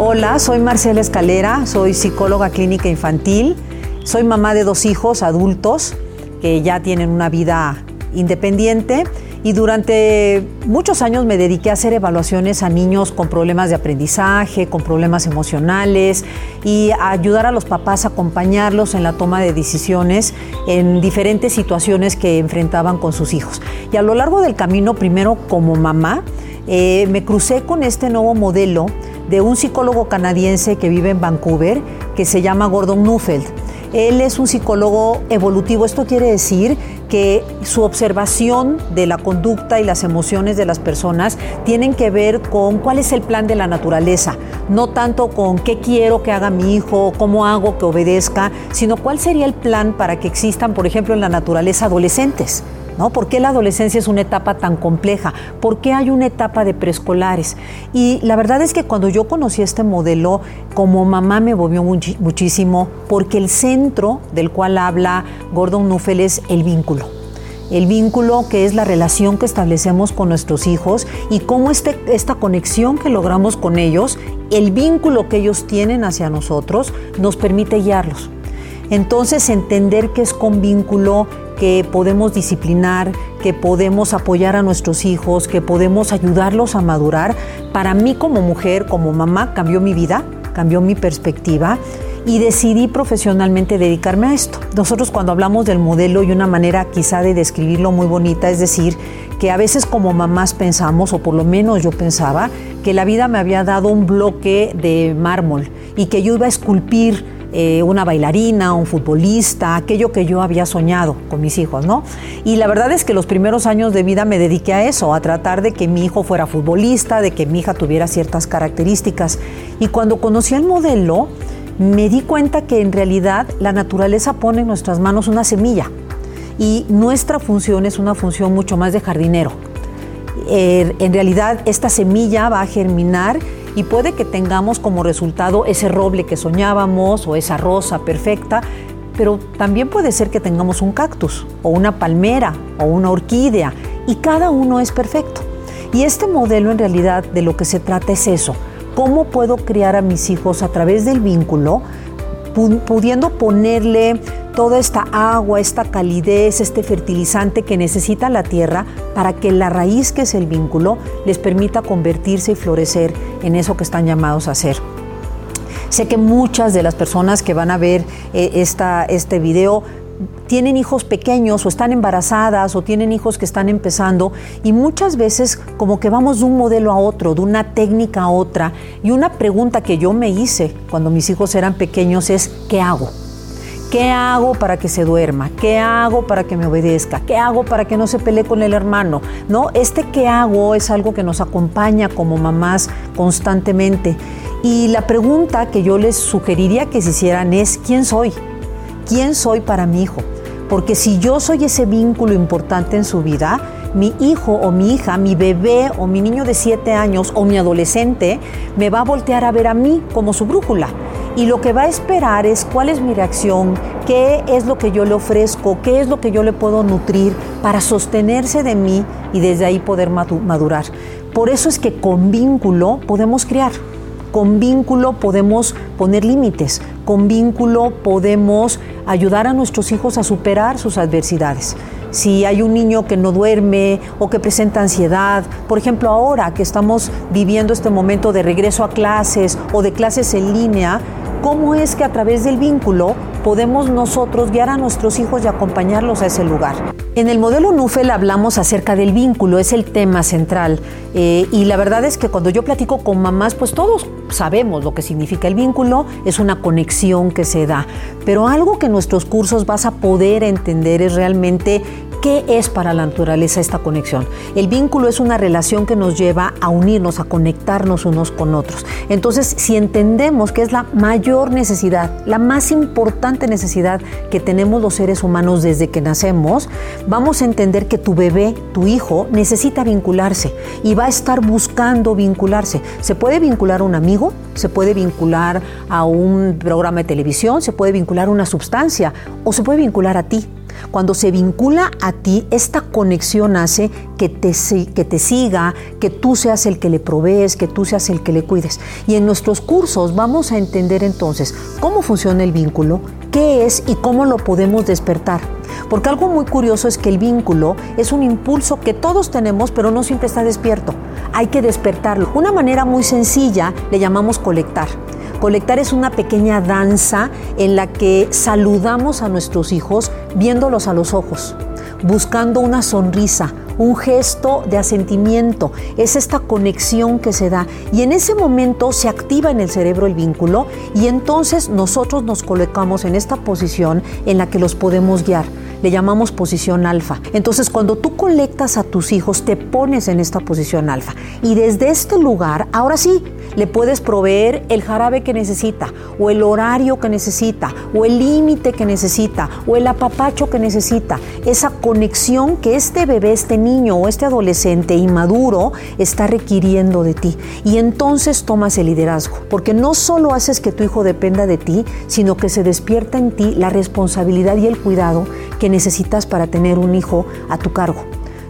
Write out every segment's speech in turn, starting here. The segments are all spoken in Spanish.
Hola, soy Marcela Escalera, soy psicóloga clínica infantil, soy mamá de dos hijos adultos que ya tienen una vida independiente y durante muchos años me dediqué a hacer evaluaciones a niños con problemas de aprendizaje, con problemas emocionales y a ayudar a los papás a acompañarlos en la toma de decisiones en diferentes situaciones que enfrentaban con sus hijos. Y a lo largo del camino, primero como mamá, eh, me crucé con este nuevo modelo de un psicólogo canadiense que vive en Vancouver, que se llama Gordon Neufeld. Él es un psicólogo evolutivo. Esto quiere decir que su observación de la conducta y las emociones de las personas tienen que ver con cuál es el plan de la naturaleza, no tanto con qué quiero que haga mi hijo, cómo hago que obedezca, sino cuál sería el plan para que existan, por ejemplo, en la naturaleza adolescentes. ¿No? ¿Por qué la adolescencia es una etapa tan compleja? ¿Por qué hay una etapa de preescolares? Y la verdad es que cuando yo conocí este modelo, como mamá me movió muchísimo, porque el centro del cual habla Gordon Nuffel es el vínculo el vínculo que es la relación que establecemos con nuestros hijos y cómo este, esta conexión que logramos con ellos, el vínculo que ellos tienen hacia nosotros, nos permite guiarlos. Entonces entender que es con vínculo que podemos disciplinar, que podemos apoyar a nuestros hijos, que podemos ayudarlos a madurar, para mí como mujer, como mamá, cambió mi vida, cambió mi perspectiva y decidí profesionalmente dedicarme a esto. Nosotros cuando hablamos del modelo y una manera quizá de describirlo muy bonita, es decir, que a veces como mamás pensamos, o por lo menos yo pensaba, que la vida me había dado un bloque de mármol y que yo iba a esculpir eh, una bailarina, un futbolista, aquello que yo había soñado con mis hijos, ¿no? Y la verdad es que los primeros años de vida me dediqué a eso, a tratar de que mi hijo fuera futbolista, de que mi hija tuviera ciertas características. Y cuando conocí el modelo, me di cuenta que en realidad la naturaleza pone en nuestras manos una semilla y nuestra función es una función mucho más de jardinero. Eh, en realidad esta semilla va a germinar y puede que tengamos como resultado ese roble que soñábamos o esa rosa perfecta, pero también puede ser que tengamos un cactus o una palmera o una orquídea y cada uno es perfecto. Y este modelo en realidad de lo que se trata es eso, cómo puedo criar a mis hijos a través del vínculo, pudiendo ponerle toda esta agua, esta calidez, este fertilizante que necesita la tierra para que la raíz, que es el vínculo, les permita convertirse y florecer en eso que están llamados a ser. Sé que muchas de las personas que van a ver eh, esta, este video tienen hijos pequeños o están embarazadas o tienen hijos que están empezando y muchas veces como que vamos de un modelo a otro, de una técnica a otra. Y una pregunta que yo me hice cuando mis hijos eran pequeños es, ¿qué hago? ¿Qué hago para que se duerma? ¿Qué hago para que me obedezca? ¿Qué hago para que no se pelee con el hermano? No, este qué hago es algo que nos acompaña como mamás constantemente. Y la pregunta que yo les sugeriría que se hicieran es ¿quién soy? ¿Quién soy para mi hijo? Porque si yo soy ese vínculo importante en su vida, mi hijo o mi hija, mi bebé o mi niño de 7 años o mi adolescente me va a voltear a ver a mí como su brújula y lo que va a esperar es cuál es mi reacción, qué es lo que yo le ofrezco, qué es lo que yo le puedo nutrir para sostenerse de mí y desde ahí poder madurar. Por eso es que con vínculo podemos crear. Con vínculo podemos poner límites, con vínculo podemos ayudar a nuestros hijos a superar sus adversidades. Si hay un niño que no duerme o que presenta ansiedad, por ejemplo ahora que estamos viviendo este momento de regreso a clases o de clases en línea, cómo es que a través del vínculo podemos nosotros guiar a nuestros hijos y acompañarlos a ese lugar. En el modelo Nufel hablamos acerca del vínculo, es el tema central. Eh, y la verdad es que cuando yo platico con mamás, pues todos sabemos lo que significa el vínculo, es una conexión que se da. Pero algo que en nuestros cursos vas a poder entender es realmente ¿Qué es para la naturaleza esta conexión? El vínculo es una relación que nos lleva a unirnos, a conectarnos unos con otros. Entonces, si entendemos que es la mayor necesidad, la más importante necesidad que tenemos los seres humanos desde que nacemos, vamos a entender que tu bebé, tu hijo, necesita vincularse y va a estar buscando vincularse. Se puede vincular a un amigo, se puede vincular a un programa de televisión, se puede vincular a una sustancia o se puede vincular a ti. Cuando se vincula a ti, esta conexión hace que te, que te siga, que tú seas el que le provees, que tú seas el que le cuides. Y en nuestros cursos vamos a entender entonces cómo funciona el vínculo, qué es y cómo lo podemos despertar. Porque algo muy curioso es que el vínculo es un impulso que todos tenemos, pero no siempre está despierto. Hay que despertarlo. Una manera muy sencilla le llamamos colectar. Colectar es una pequeña danza en la que saludamos a nuestros hijos viéndolos a los ojos, buscando una sonrisa, un gesto de asentimiento. Es esta conexión que se da y en ese momento se activa en el cerebro el vínculo y entonces nosotros nos colocamos en esta posición en la que los podemos guiar le llamamos posición alfa. Entonces, cuando tú colectas a tus hijos, te pones en esta posición alfa. Y desde este lugar, ahora sí, le puedes proveer el jarabe que necesita, o el horario que necesita, o el límite que necesita, o el apapacho que necesita. Esa conexión que este bebé, este niño o este adolescente inmaduro está requiriendo de ti. Y entonces tomas el liderazgo, porque no solo haces que tu hijo dependa de ti, sino que se despierta en ti la responsabilidad y el cuidado que necesitas para tener un hijo a tu cargo.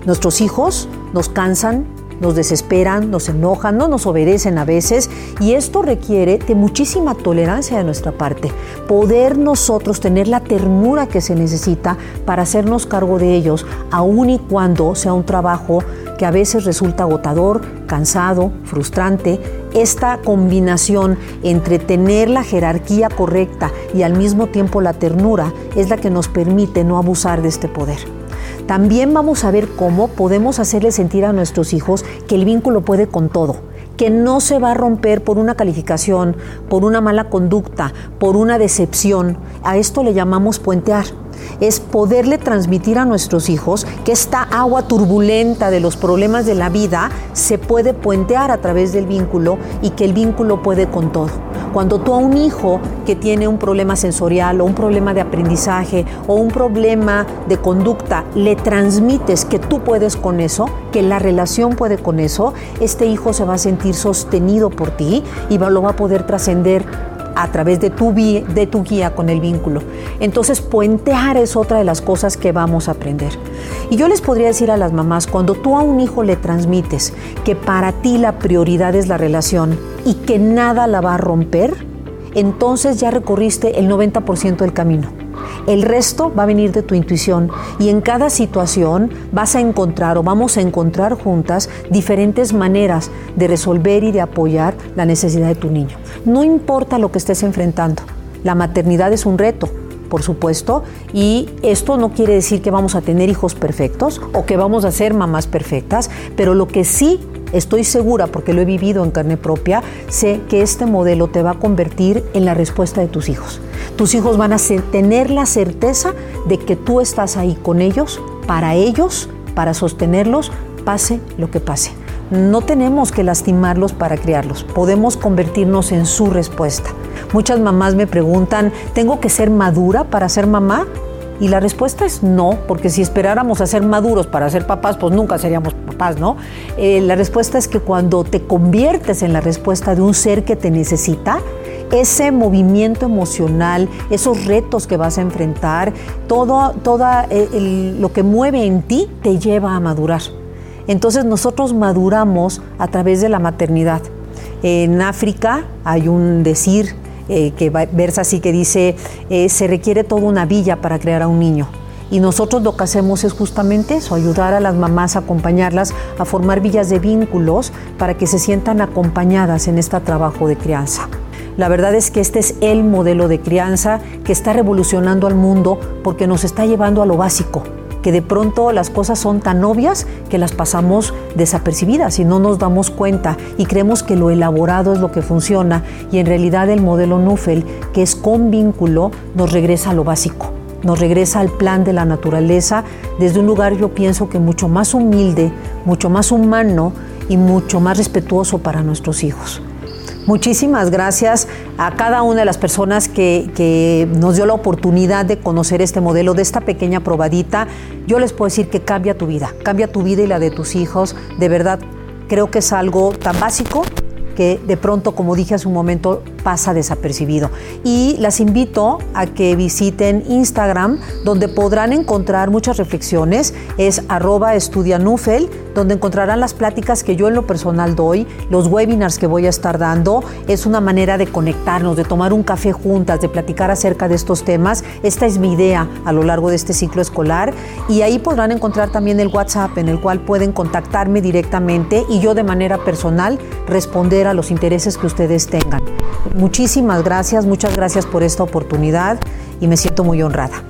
Nuestros hijos nos cansan, nos desesperan, nos enojan, no nos obedecen a veces y esto requiere de muchísima tolerancia de nuestra parte. Poder nosotros tener la ternura que se necesita para hacernos cargo de ellos, aun y cuando sea un trabajo que a veces resulta agotador, cansado, frustrante. Esta combinación entre tener la jerarquía correcta y al mismo tiempo la ternura es la que nos permite no abusar de este poder. También vamos a ver cómo podemos hacerle sentir a nuestros hijos que el vínculo puede con todo, que no se va a romper por una calificación, por una mala conducta, por una decepción. A esto le llamamos puentear es poderle transmitir a nuestros hijos que esta agua turbulenta de los problemas de la vida se puede puentear a través del vínculo y que el vínculo puede con todo. Cuando tú a un hijo que tiene un problema sensorial o un problema de aprendizaje o un problema de conducta le transmites que tú puedes con eso, que la relación puede con eso, este hijo se va a sentir sostenido por ti y lo va a poder trascender a través de tu, de tu guía con el vínculo. Entonces, puentear es otra de las cosas que vamos a aprender. Y yo les podría decir a las mamás, cuando tú a un hijo le transmites que para ti la prioridad es la relación y que nada la va a romper, entonces ya recorriste el 90% del camino. El resto va a venir de tu intuición y en cada situación vas a encontrar o vamos a encontrar juntas diferentes maneras de resolver y de apoyar la necesidad de tu niño. No importa lo que estés enfrentando, la maternidad es un reto, por supuesto, y esto no quiere decir que vamos a tener hijos perfectos o que vamos a ser mamás perfectas, pero lo que sí estoy segura, porque lo he vivido en carne propia, sé que este modelo te va a convertir en la respuesta de tus hijos. Tus hijos van a tener la certeza de que tú estás ahí con ellos, para ellos, para sostenerlos, pase lo que pase. No tenemos que lastimarlos para criarlos, podemos convertirnos en su respuesta. Muchas mamás me preguntan, ¿tengo que ser madura para ser mamá? Y la respuesta es no, porque si esperáramos a ser maduros para ser papás, pues nunca seríamos papás, ¿no? Eh, la respuesta es que cuando te conviertes en la respuesta de un ser que te necesita, ese movimiento emocional, esos retos que vas a enfrentar, todo toda, eh, lo que mueve en ti te lleva a madurar. Entonces nosotros maduramos a través de la maternidad. En África hay un decir eh, que versa así que dice, eh, se requiere toda una villa para crear a un niño. Y nosotros lo que hacemos es justamente eso, ayudar a las mamás, acompañarlas a formar villas de vínculos para que se sientan acompañadas en este trabajo de crianza. La verdad es que este es el modelo de crianza que está revolucionando al mundo porque nos está llevando a lo básico, que de pronto las cosas son tan obvias que las pasamos desapercibidas y no nos damos cuenta y creemos que lo elaborado es lo que funciona y en realidad el modelo Nufel, que es con vínculo, nos regresa a lo básico, nos regresa al plan de la naturaleza desde un lugar yo pienso que mucho más humilde, mucho más humano y mucho más respetuoso para nuestros hijos. Muchísimas gracias a cada una de las personas que, nos dio la oportunidad de conocer este modelo, de esta pequeña probadita. Yo les puedo decir que cambia tu vida, cambia tu vida y la de tus hijos. De verdad, creo que es algo tan básico que de pronto, como dije hace un momento, pasa desapercibido. Y las invito a que visiten Instagram, donde podrán encontrar muchas reflexiones. Es arroba estudianufel, donde encontrarán las pláticas que yo en lo personal doy, los webinars que voy a estar dando. Es una manera de conectarnos, de tomar un café juntas, de platicar acerca de estos temas. Esta es mi idea a lo largo de este ciclo escolar. Y ahí podrán encontrar también el WhatsApp en el cual pueden contactarme directamente y yo de manera personal responder a los intereses que ustedes tengan. Muchísimas gracias, muchas gracias por esta oportunidad y me siento muy honrada.